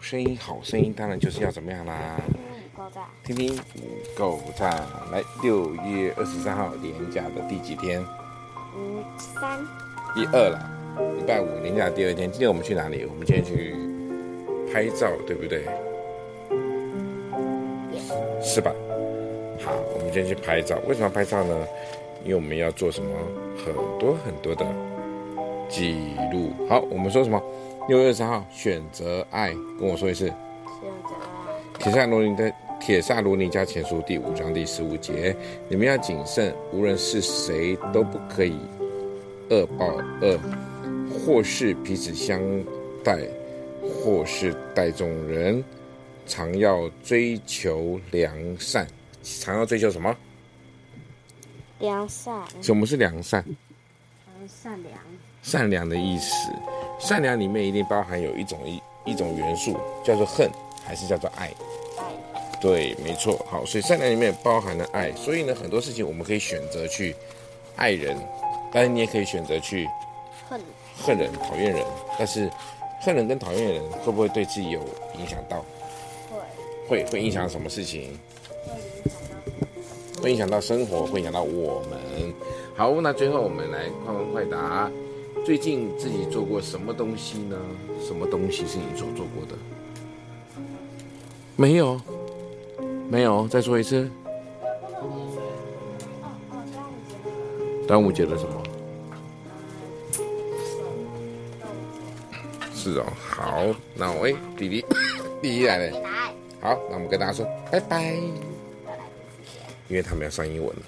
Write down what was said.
声音，好声音当然就是要怎么样啦？听听五够赞。来，六月二十三号连假的第几天？嗯，三。第二啦，礼拜五连假的第二天。今天我们去哪里？我们今天去拍照，对不对？是吧？好，我们今天去拍照。为什么拍照呢？因为我们要做什么？很多很多的记录。好，我们说什么？六月二十三号，选择爱，跟我说一次。选择爱。帖撒罗尼的帖撒罗尼加前书第五章第十五节，你们要谨慎，无论是谁都不可以恶报恶，或是彼此相待，或是待众人。常要追求良善，常要追求什么？良善。什么是良善？善良。善良的意思，善良里面一定包含有一种一一种元素，叫做恨，还是叫做爱？爱。对，没错。好，所以善良里面包含了爱，所以呢，很多事情我们可以选择去爱人，但是你也可以选择去恨恨人、讨厌人。但是恨人跟讨厌人会不会对自己有影响到？会会影响什么事情？会影响到生活，会影响到我们。好，那最后我们来快问快答。最近自己做过什么东西呢？什么东西是你所做过的？没有，没有。再说一次。端午节的什么？是哦。好，那我哎，弟弟，弟弟来了。好，那我们跟大家说拜拜，因为他们要上英文了。